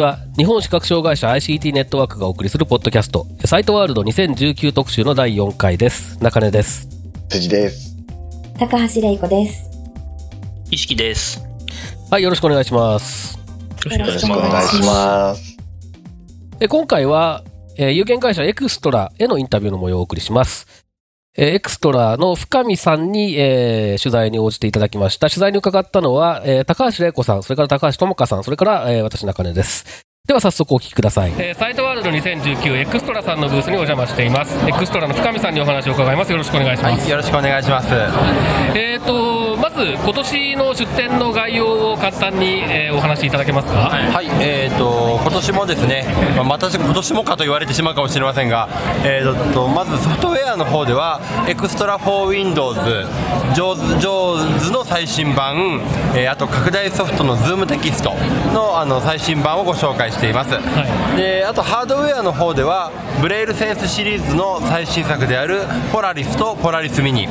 は。日本視覚障害者 ICT ネットワークがお送りするポッドキャスト、サイトワールド2019特集の第4回です。中根です。辻です。高橋玲子です。伊敷です。はい、よろしくお願いします。よよろしくお願いします。え今回は、えー有限会社エクストラへのインタビューの模様をお送りします。えーエクストラの深見さんに、えー取材に応じていただきました。取材に伺ったのは、えー高橋玲子さん、それから高橋智香さん、それから、えー私中根です。では早速お聞きください、えーサイトワールド2019エクストラさんのブースにお邪魔しています。エクストラの深見さんにお話を伺います。よろしくお願いします、よろしくお願いします。えー、とまず今年の出展の概要を簡単に、えーお話しいただけますか、はい、えー、と今年もですね、まあ、また今年もかと言われてしまうかもしれませんが、えー、とまずソフトウェアの方では、エクストラ for Windows、ジョーズジョーズの最新版、えーあと拡大ソフトの Zoom テキストのあの最新版をご紹介しています。であとハードウェアの方では、ブレイルセンスシリーズの最新作であるポラリスとポラリスミニ。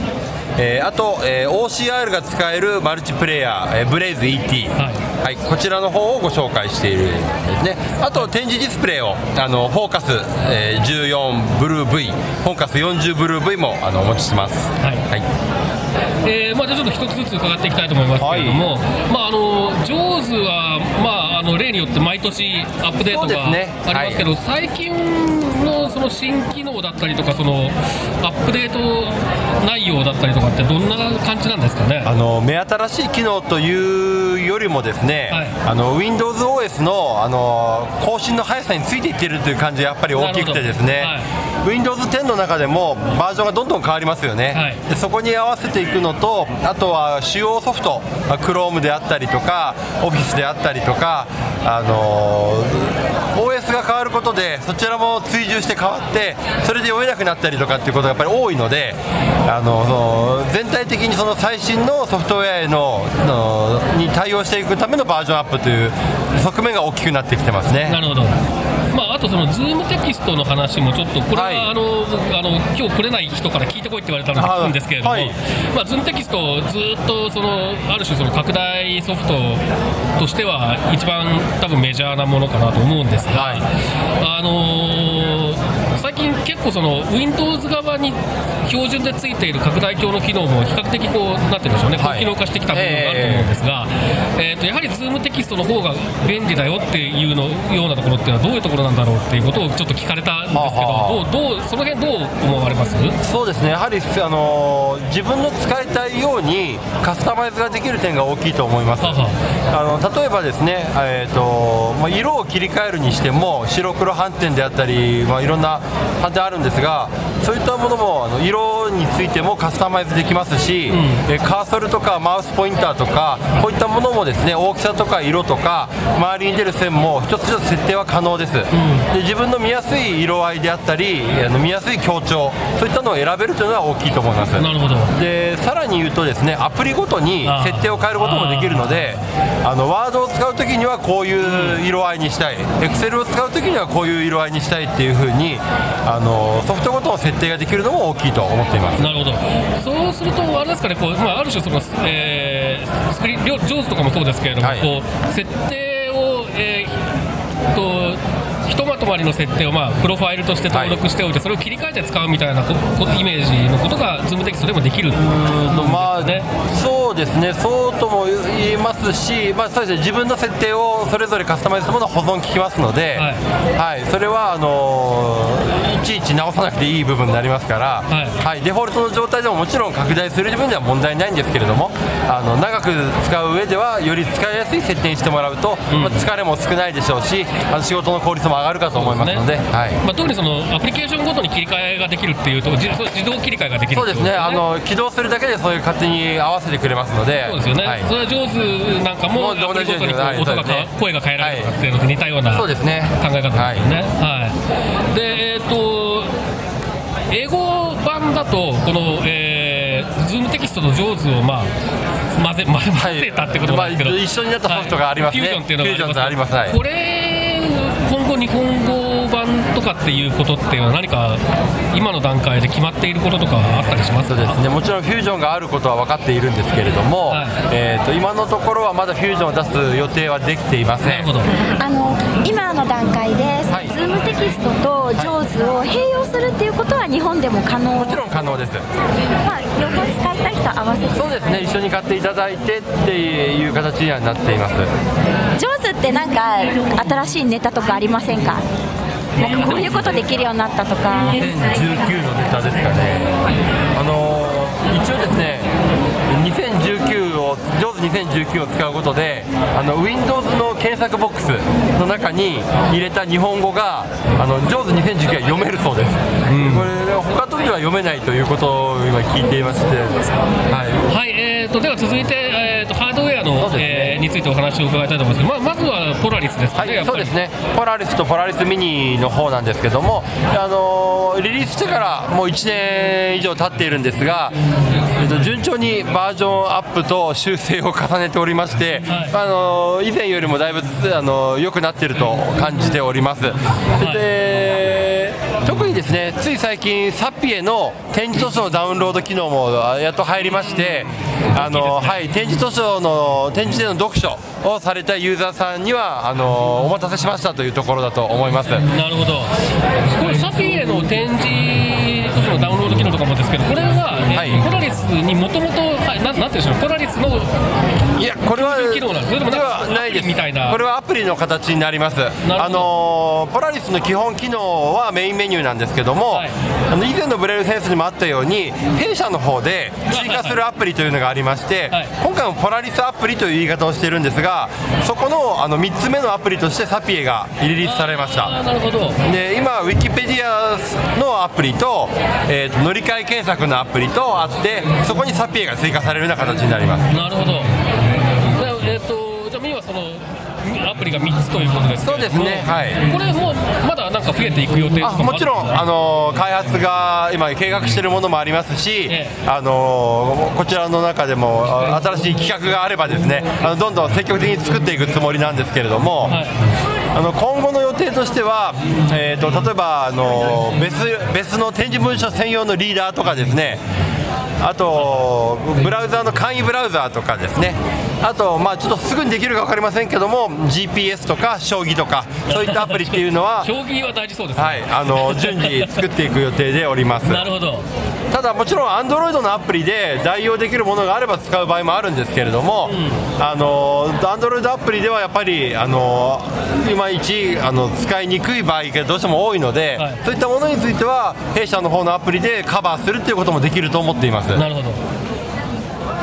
えーあと、えー OCR が使えるマルチプレイヤー、えー、ブレイズ ET、はい。こちらの方をご紹介しているんですね。あと展示ディスプレイをあのフォーカス、えー14ブルー V フォーカス40ブルー V もあのお持ちします。はい。はい。えーまあ、じゃあちょっと一つずつ伺っていきたいと思いますけれども、まあ、あのジョーズは、まあ、あの例によって毎年アップデートがありますけど、最近のその新機能だったりとかそのアップデート内容だったりとかってどんな感じなんですかね？あの目新しい機能というよりもですね、はい。あの WindowsOS のあの更新の速さについていっているという感じがやっぱり大きくてですね、Windows 10の中でもバージョンがどんどん変わりますよね、はい。でそこに合わせていくのとあとは主要ソフトまあ Chrome であったりとか Office であったりとかあのことでそちらも追従して変わってそれで読めなくなったりとかっていうことがやっぱり多いのであの全体的にその最新のソフトウェアへののに対応していくためのバージョンアップという側面が大きくなってきてますね。なるほど。とそのズームテキストの話もちょっとこれは、はい。あの僕あの今日来れない人から聞いてこいって言われたので聞くんですけれども、はい。まあ、 ZoomText をずっとそのある種その拡大ソフトとしては一番多分メジャーなものかなと思うんですが、あのー最近結構その Windows 側に標準でついている拡大鏡の機能も比較的こうなんて言うんでしょうね、はい。高機能化してきた部分があると思うんですが、えーとやはりズームテキストの方が便利だよっていうのようなところっていうのはどういうところなんだろうっていうことをちょっと聞かれたんですけど、はあどうどうその辺どう思われます？そうですね。やはり、あのー自分の使いたいようにカスタマイズができる点が大きいと思います。ははあの例えばですね、えーとまあ、色を切り替えるにしても白黒斑点であったり、まあ、いろんな斑点あるんですがそういったものもあの色についてもカスタマイズできますし、えーカーソルとかマウスポインターとかこういったものもですね大きさとか色とか周りに出る線も一つ一つ設定は可能です、で自分の見やすい色合いであったりあの見やすい強調そういったのを選べるというのは大きいと思います。なるほど。でさらに言うとですねアプリごとに設定を変えることもできるのであのワードを使うときにはこういう色合いにしたい。エクセルを使うときにはこういう色合いにしたいっていうふうにあのソフトごとの設定ができるのも大きいと思っています。なるほど。そうすると、あれですかね、こうまあ、ある種その、えースクリーン、上手とかもそうですけれども、はい。こう設定を、えーとひとまとまりの設定を、まあ、プロファイルとして登録しておいて、それを切り替えて使うみたいなイメージのことが、ズームテキストでもできるまあねそうですね、そうとも言いますし、まあそうですね、自分の設定をそれぞれカスタマイズしたものは保存効きますので、ははい。それはあのーいちいち直さなくていい部分になりますから、はい。デフォルトの状態体でももちろん拡大する分では問題ないんですけれどもあの長く使う上ではより使いやすい設定にしてもらうと、まあ疲れも少ないでしょうしあの仕事の効率も上がるかと思いますのではい。まあ、特にそのアプリケーションごとに切り替えができるっていうと自動切り替えができるそうですね。あの起動するだけでそういう勝手に合わせてくれますのでとですよね、はい。それは上手なんかもアプリごとにこう音がね声が変えられるとかっていうのと似たような考そうですね。え方ですよね。はい。でえっ、と英語版だとこの、えー、ズームテキストとジョーズをまあ混ぜ混ぜ混ぜたってことなんですけど、まあ一緒になったソフトがありますね。はい。フュージョンっていうのがあります。はい。これ今後日本語版とかっていうことっていうのは何か今の段階で決まっていることとかあったりしますか？そうですね。もちろんフュージョンがあることは分かっているんですけれども、はい。えー、と今のところはまだフュージョンを出す予定はできていません。なるほどあの今の段階で、はい。ズームテキストとジョーズを併用するっていうことは日本でも可能？もちろん可能です。まあ、両方使いたい人合わせて。そうですね。一緒に買っていただいてっていう形にはなっています。ジョーズってなんか新しいネタとかありませんか？なんかこういうことできるようになったとか。2019のネタですかね。あのー一応ですね2019をジョーズ2019を使うことであの Windows の検索ボックスの中に入れた日本語があのジョーズ2019が読めるそうです、これ他とでは読めないということを今聞いていまして、はい、はい、えー、とでは続いて、の、ね。えーについてお話を伺いたいと思います。まあ、まずはポラリスですかね、やはい、そうですね、ポラリスとポラリスミニの方なんですけども、あのーリリースしてからもう1年以上経っているんですが、えっと順調にバージョンアップと修正を重ねておりまして、はい。あのー以前よりもだいぶ、あのー良くなっていると感じております。で特にですねつい最近、サピエの展示図書のダウンロード機能もやっと入りまして、あのはい、展示図書の展示での読書をされたユーザーさんにはあのお待たせしましたというところだと思います。なるほど、これ、サフィエの展示図書のダウンロード機能とかもですけど、これは、えーはい。ポラリスにもともと、はいなんなんていうんでしょう、ポラリスのいやこれは機能なんですないです。みたいな。これはアプリの形になります。あのーポラリスの基本機能はメインメニューなんですけども、はい。あの以前のブレルセンスにもあったように弊社の方で追加するアプリというのがありまして、はい今回もポラリスアプリという言い方をしているんですがそこのあの3つ目のアプリとしてサピエがリリースされました。なるほど、で今、ウィキペディアのアプリと,、えーと乗り換え検索のアプリとあってそこにサピエが追加されるような形になります。なるほど、でえー、とじゃあ、ミンはそのアプリが3つということですそうですねはい。これ、もうまだなんか増えていく予定もあもちろん、あのー開発が今、計画しているものもありますし、ええ。あのーこちらの中でもあ新しい企画があればですねあのどんどん積極的に作っていくつもりなんですけれども、はい。あの今後の予定としては、えー、と例えば、あの別別の展示文書専用のリーダーとかですね。あとブラウザーの簡易ブラウザーとかですね。あと、まあ、ちょっとすぐにできるか分かりませんけども GPS とか将棋とかそういったアプリっていうのは 将棋は大事そうですね。はい、あの順次作っていく予定でおります。なるほど、ただもちろん Android のアプリで代用できるものがあれば使う場合もあるんですけれども、あの Android アプリではやっぱりあのいまいちあの使いにくい場合がどうしても多いので、はいそういったものについては弊社の方のアプリでカバーするっていうこともできると思っています。なるほど。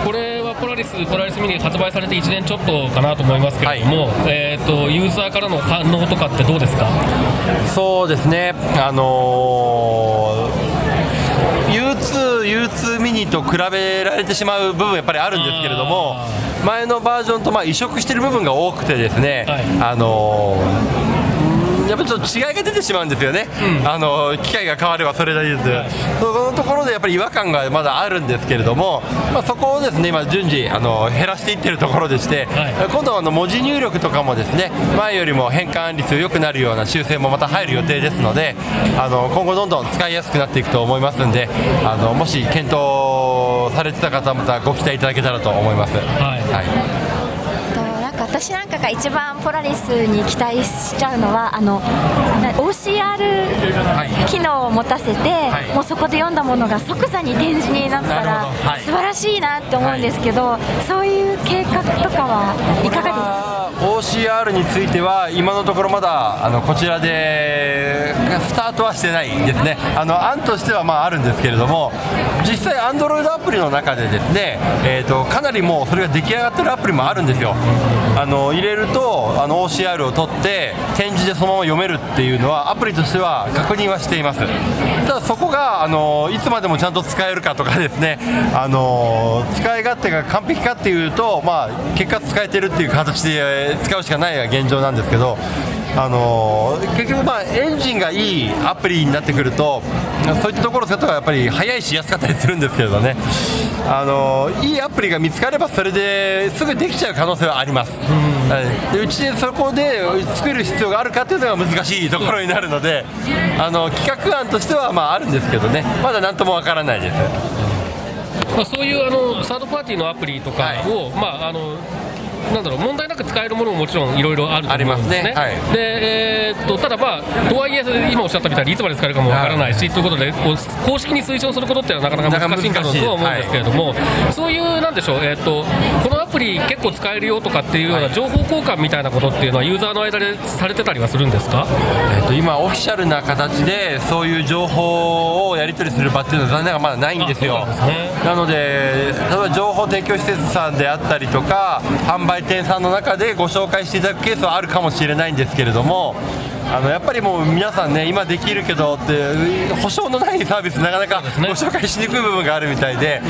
これはポラリス、ポラリスミニ発売されて1年ちょっとかなと思いますけれども、えっ、とユーザーからの反応とかってどうですか？そうですね、あのー、U2、U2 ミニと比べられてしまう部分やっぱりあるんですけれどもあ、前のバージョンとまあ移植している部分が多くてですね、はい。あのーやっぱりちょっと違いが出てしまうんですよね、あのー機械が変わればそれなりです、そこのところでやっぱり違和感がまだあるんですけれども、まあ、そこをですね今、順次、あの減らしていってるところでして、はい。今度はあの文字入力とかもですね前よりも変換率良くなるような修正もまた入る予定ですのであの今後どんどん使いやすくなっていくと思いますんであのもし検討されてた方はまたご期待いただけたらと思います。はい。はい私なんかが一番ポラリスに期待しちゃうのはあのな OCR はい。機能を持たせて、い。もうそこで読んだものが即座に展示になったならはい。素晴らしいなって思うんですけど、そういう計画とかはいかがですか？OCR については今のところまだあのこちらでスタートはしてないですね。あの案としてはまああるんですけれども実際 Android アプリの中でですね、えー、とかなりもうそれが出来上がってるアプリもあるんですよ。あの入れるとあの OCR を取って展示でそのまま読めるっていうのはアプリとしては確認はしています。ただそこがあのいつまでもちゃんと使えるかとかですねあの使い勝手が完璧かっていうと、まあ、結果使えてるっていう形で使うしかないが現状なんですけどあの結局、まあ、エンジンがいいアプリになってくるとそういったところを使ったらやっぱり早いし安かったりするんですけれどね。あのいいアプリが見つかればそれですぐできちゃう可能性はあります、はい。でうちでそこで作る必要があるかというのが難しいところになるのであの企画案としてはまああるんですけどね。まだ何ともわからないです。まあ、そういうあのサードパーティーのアプリとかを、まああのなんだろう問題なく使えるものももちろんいろいろあると思うんですね。ありますね。はい。で、えーっとただまあとはいえ今おっしゃったみたいにいつまで使えるかもわからないし、ということでこう公式に推奨することっていうのはなかなか難しいんだろうとは思うんですけれども、そういうなんでしょうえーっとこのアプリ結構使えるよとかっていうような情報交換みたいなことっていうのはユーザーの間でされてたりはするんですか？えーと今、オフィシャルな形でそういう情報をやり取りする場っていうのは残念ながらまだないんですよ。なすね。なので例えば情報提供施設さんであったりとか販売店さんの中でご紹介していただくケースはあるかもしれないんですけれどもあのやっぱりもう皆さんね今できるけどって保証のないサービスなかなかご紹介しにくい部分があるみたいで、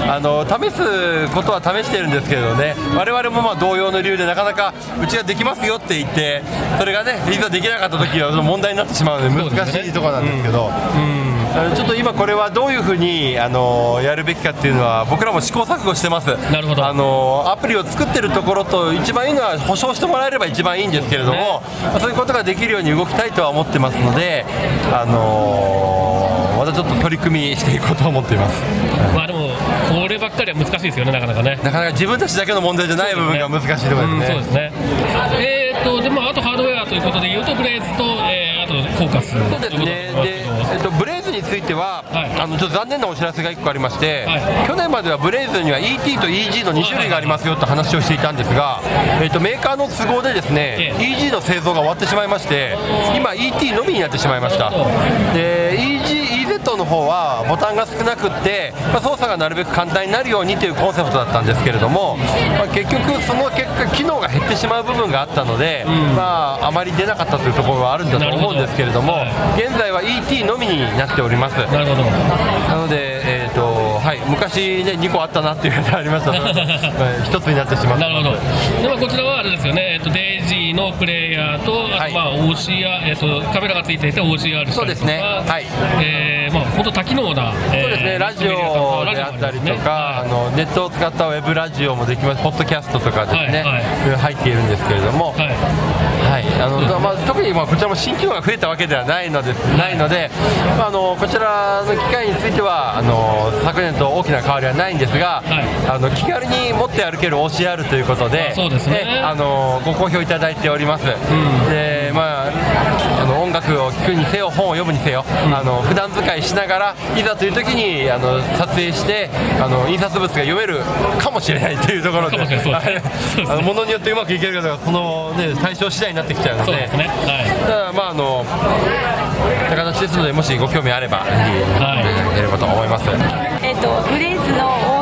あの試すことは試してるんですけれどね我々もまあ同様の理由でなかなかうちはできますよって言ってそれがねいざできなかった時は問題になってしまうので難しいところなんですけど。あのちょっと今これはどういうふうにあのやるべきかっていうのは僕らも試行錯誤してます。なるほど。あのアプリを作ってるところと一番いいのは保証してもらえれば一番いいんですけれどもまあそういうことができるように動きたいとは思ってますのであのまたちょっと取り組みしていこうと思っています。まあでもこればっかりは難しいですよねなかなかね。なかなか自分たちだけの問題じゃない部分が難しいところうん、ですね。そうですね。えーっと、でも、あとハードウェアということで言うと、ブレイズと、えー、あとフォーカス。そうですね。で、えっと、ブレイズについては、はい。あのちょっと残念なお知らせが1個ありまして、はい。去年まではブレイズには ET と EG の2種類がありますよと話をしていたんですが、えっと、メーカーの都合でですね、ええ。EG の製造が終わってしまいまして今 ET のみになってしまいました。で EG EZ の方はボタンが少なくって、まあ、操作がなるべく簡単になるようにというコンセプトだったんですけれども、まあ、結局その結果機能が減ってしまう部分があったので、まあ、あまり出なかったというところはあるんだと思うんですけれどもなるほど。現在は ET のみになっております。なるほど。なので、えーとはい、昔、ね、2個あったなっていうのがありました。ので、はい一つになってしまったなるほど。で、まあ、こちらはあれですよね、えっと、デイジーのプレイヤーと、まあ、OCR、えっと、カメラがついていて OCR。そうですね。はい。えー、まあ、本当多機能な。えーそうですね、ラジオであったりとか、あのネットを使ったウェブラジオもできます、ポッドキャストとかですね、はいは入っているんですけれども、はい。はい、あのまあ、特にまあこちらも新機能が増えたわけではないので、ないのでまあ、あのこちらの機械についてはあの昨年と大きな変わりはないんですが、はい。あの気軽に持って歩ける OCR ということで、そうですね。あのご好評いただいております。でまああの音楽を聴くにせよ本を読むにせよ、あの普段使いしながらいざという時にあの撮影してあの印刷物が読めるかもしれないというところでかもね。のものによってうまくいけるかどうかその、ね、対象次第になってきちゃうので。そうですね。はい。ただまああのな形ですのでもしご興味あればぜひはい。いただければと思います、えっと、ブレイズの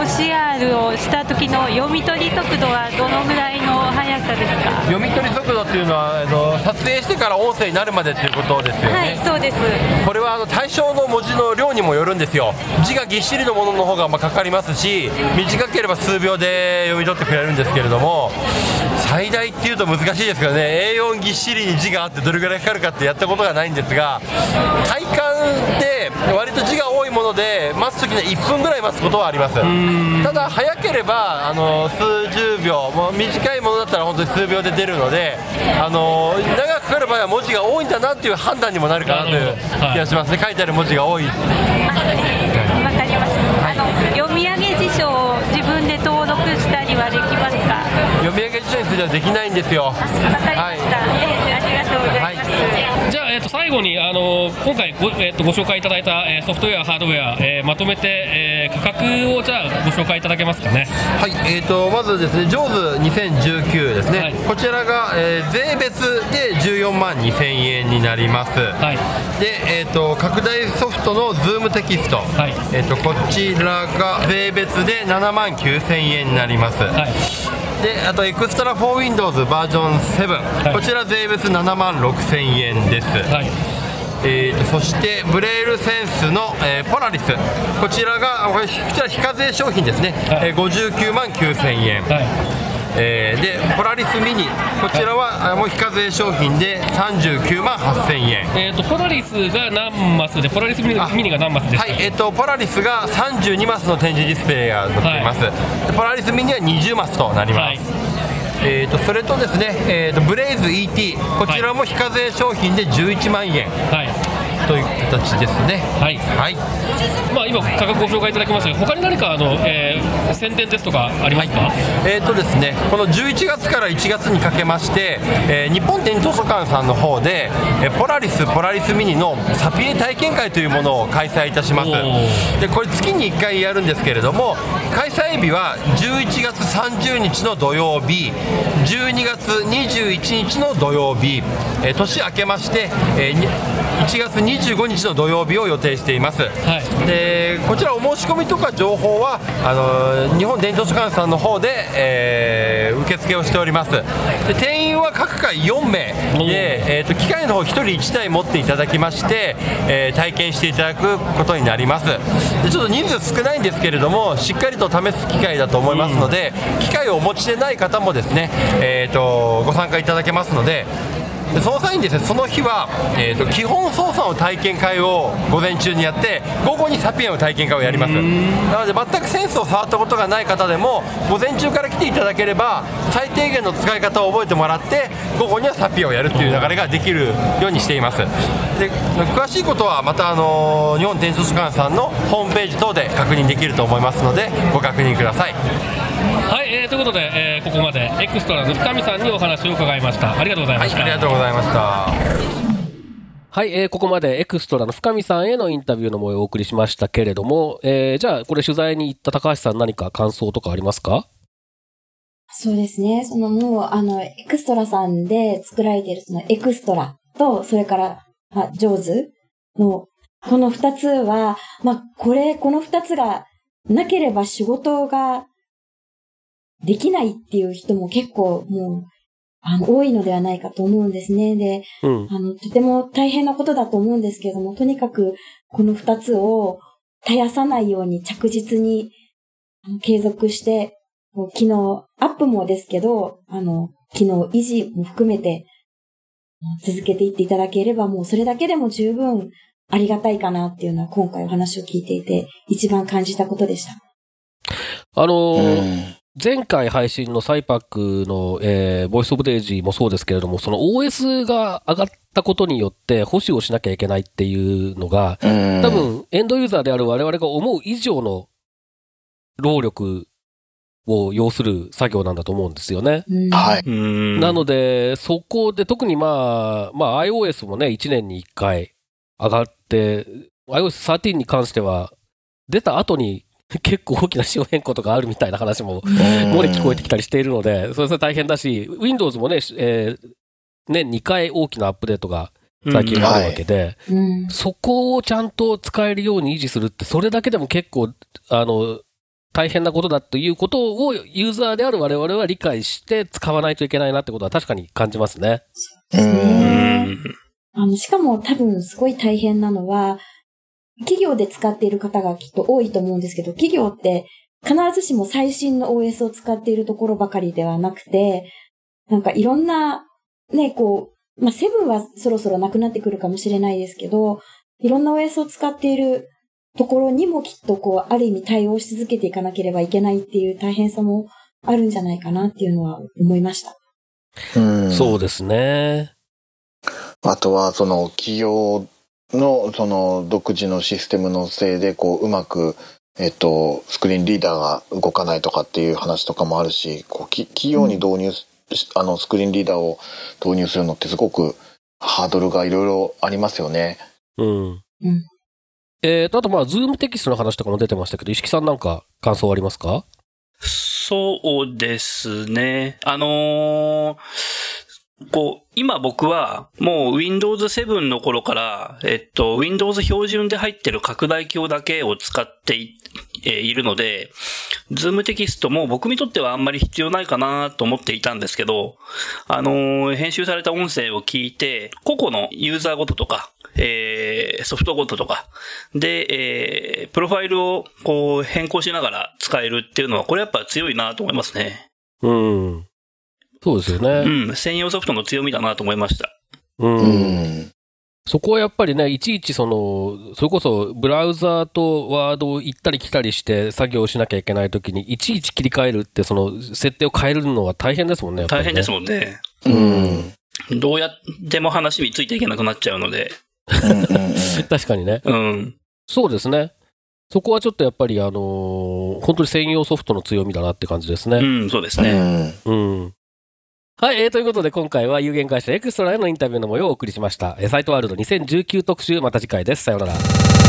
OCR をした時の読み取り速度はどのぐらいの速さですか？読み取り速度っていうのはあの撮影してから音声になるまでっていうことですよね、はいそうです。これはあの対象の文字の量にもよるんですよ。字がぎっしりのものの方がまあかかりますし短ければ数秒で読み取ってくれるんですけれども最大っていうと難しいですけどね。A4 ぎっしりに字があってどれぐらいかかるかってやったことがないんですが体感で割とで待つ時には1分ぐらい待つことはありますただ早ければあの数十秒もう短いものだったら本当に数秒で出るのであの長くかかる場合は文字が多いんだなっていう判断にもなるかなという気がしますね。書いてある文字が多い。わかりました。あの読み上げ辞書を自分で登録したりはできますか？読み上げ辞書についてはできないんですよ。わかりました、ええありがとうござい。ます、じゃゃあ、えー、と最後にあの今回ご,、えー、とご紹介いただいた、えーソフトウェア、ハードウェア、えーまとめて、えー価格をじゃあご紹介いただけますかね。はい、えー、とまずですね、 JAWS 2019ですね、はい。こちらが、えー税別で14万2000円になります。はい。で、えー、と拡大ソフトの ZoomText、はい。えー、とこちらが税別で7万9000円になります。はいであとエクストラ4 Windows バージョン7、はい。こちら税別7万6000円です、はい。えーとそしてブレールセンスの、えーポラリス。こちらがこちら非課税商品ですね、はい。えー59万9000円、はいえーでポラリスミニこちらは、あもう非課税商品で39万8000円。えー、とポラリスが何マスで、ポラリスミニあミニが何マスですか、はい、えっ、と、ポラリスが32マスの展示ディスプレイが載っています、でポラリスミニは20マスとなります、はい。えー、とそれとですね、えー、とブレイズ ET こちらも非課税商品で11万円はい。という形ですね。はい。はい。まあ、今、価格ご紹介いただきましたが、他に何かあの、えー宣伝ですとかありますか、えーとですね、この11月から1月にかけまして、えー日本電図書館さんの方で、えーポラリス・ポラリスミニのサピエ体験会というものを開催いたします。でこれ月に1回やるんですけれども開催日は11月30日の土曜日12月21日の土曜日、えー年明けまして、えーに1月25日の土曜日を予定しています、い。でこちらお申し込みとか情報はあの日本電図書館さんの方で、えー受付をしております。で定員は各回4名で、えー、と機械の方1人1台持っていただきまして、えー体験していただくことになります。でちょっと人数少ないんですけれどもしっかりと試す機会だと思いますので、機械をお持ちでない方もですね、えー、とご参加いただけますのででその際にです。ねその日は、えー、と基本操作の体験会を午前中にやって午後にサピエンの体験会をやります。なので全くセンスを触ったことがない方でも午前中から来ていただければ最低限の使い方を覚えてもらって午後にはサピエンをやるっていう流れができるようにしています。で詳しいことはまた、あのー日本電子図書館さんのホームページ等で確認できると思いますのでご確認くださいはい、えーということで、えーここまでエクストラの深見さんにお話を伺いました。ありがとうございはいました。ありがとうございましたはい、えーここまでエクストラの深見さんへのインタビューの模様をお送りしましたけれども、えーじゃあ、これ取材に行った高橋さん何か感想とかありますか？そうですね。そのもう、あの、エクストラさんで作られているそのエクストラと、それから、まあ、 JAWS の、この二つは、まあ、これ、この二つがなければ仕事ができないっていう人も結構もう、あの、多いのではないかと思うんですね。で、うん。あの、とても大変なことだと思うんですけれども、とにかくこの二つを絶やさないように着実にあの継続して、機能アップもですけど、あの、機能維持も含めて続けていっていただければ、もうそれだけでも十分ありがたいかなっていうのは今回お話を聞いていて一番感じたことでした。あのーうん前回配信のサイパックの、えーボイスオブデイジーもそうですけれども、その OS が上がったことによって保守をしなきゃいけないっていうのが、うん多分エンドユーザーである我々が思う以上の労力を要する作業なんだと思うんですよね。うんはい。うんなので、そこで特にまあ、まあ iOS もね、1年に1回上がって、iOS13 に関しては、出た後に 結構大きな仕様変更とかあるみたいな話も漏れ聞こえてきたりしているので、それは大変だし、Windows もね、えー年2回大きなアップデートが最近あるわけで、うん。そこをちゃんと使えるように維持するって、それだけでも結構、あの、大変なことだということをユーザーである我々は理解して使わないといけないなってことは確かに感じますね。ですうね。ん。あの、しかも多分すごい大変なのは、企業で使っている方がきっと多いと思うんですけど、企業って必ずしも最新の OS を使っているところばかりではなくて、なんかいろんな、ね、こう、まあ、セブンはそろそろなくなってくるかもしれないですけど、いろんな OS を使っているところにもきっとこう、ある意味対応し続けていかなければいけないっていう大変さもあるんじゃないかなっていうのは思いました。うんそうですね。あとは、その企業のその独自のシステムのせいで、こう、うまく、えっと、スクリーンリーダーが動かないとかっていう話とかもあるし、こうき企業に導入し、あの、スクリーンリーダーを導入するのってすごくハードルがいろいろありますよね。うん。うんえーと、あとまあ、ズームテキストの話とかも出てましたけど、石木さんなんか感想ありますか？そうですね。あのーこう、今僕はもう Windows 7の頃から、えっと、Windows 標準で入ってる拡大鏡だけを使ってい,、えーいるので、ズームテキストも僕にとってはあんまり必要ないかなと思っていたんですけど、あのー編集された音声を聞いて、個々のユーザーごととか、えーソフトごととか、で、えープロファイルをこう変更しながら使えるっていうのは、これやっぱ強いなと思いますね。うん。そうですようね。ん、専用ソフトの強みだなと思いました。うん。うん。そこはやっぱりね、いちいちその、それこそブラウザーとワードを行ったり来たりして作業しなきゃいけないときに、いちいち切り替えるって、その、設定を変えるのは大変ですもんね。ね大変ですもんね。うん。どうやっても話についていけなくなっちゃうので。確かにね。うん。そうですね。そこはちょっとやっぱり、あのー本当に専用ソフトの強みだなって感じですね。うん、そうですうね。ん。うん。はい、えーということで今回は有限会社エクストラへのインタビューの模様をお送りしました。えサイトワールド2019特集、また次回です。さようなら。